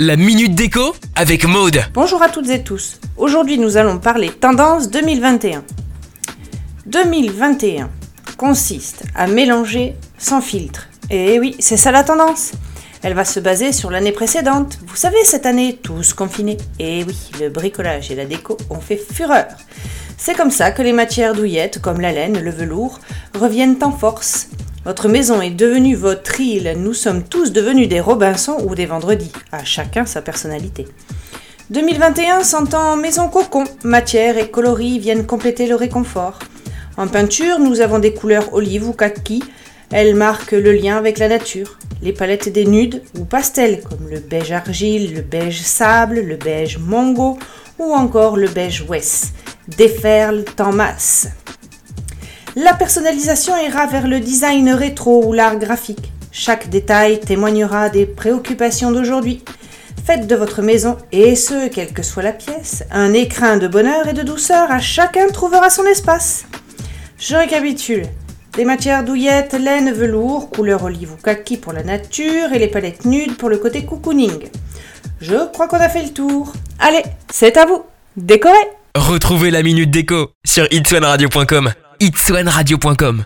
La minute déco avec Maude. Bonjour à toutes et tous. Aujourd'hui, nous allons parler tendance 2021. 2021 consiste à mélanger sans filtre. Et oui, c'est ça la tendance. Elle va se baser sur l'année précédente. Vous savez, cette année, tous confinés. Et oui, le bricolage et la déco ont fait fureur. C'est comme ça que les matières douillettes, comme la laine, le velours, reviennent en force. Votre maison est devenue votre île, nous sommes tous devenus des Robinson ou des Vendredis, à chacun sa personnalité. 2021 s'entend maison cocon, matière et coloris viennent compléter le réconfort. En peinture, nous avons des couleurs olive ou kaki, elles marquent le lien avec la nature. Les palettes des nudes ou pastels, comme le beige argile, le beige sable, le beige mongo ou encore le beige West, déferlent en masse. La personnalisation ira vers le design rétro ou l'art graphique. Chaque détail témoignera des préoccupations d'aujourd'hui. Faites de votre maison, et ce, quelle que soit la pièce, un écrin de bonheur et de douceur, à chacun trouvera son espace. Je récapitule. Des matières douillettes, laine, velours, couleur olive ou kaki pour la nature et les palettes nudes pour le côté cocooning. Je crois qu'on a fait le tour. Allez, c'est à vous. Décorez Retrouvez la minute déco sur itswanradio.com. itswanradio.com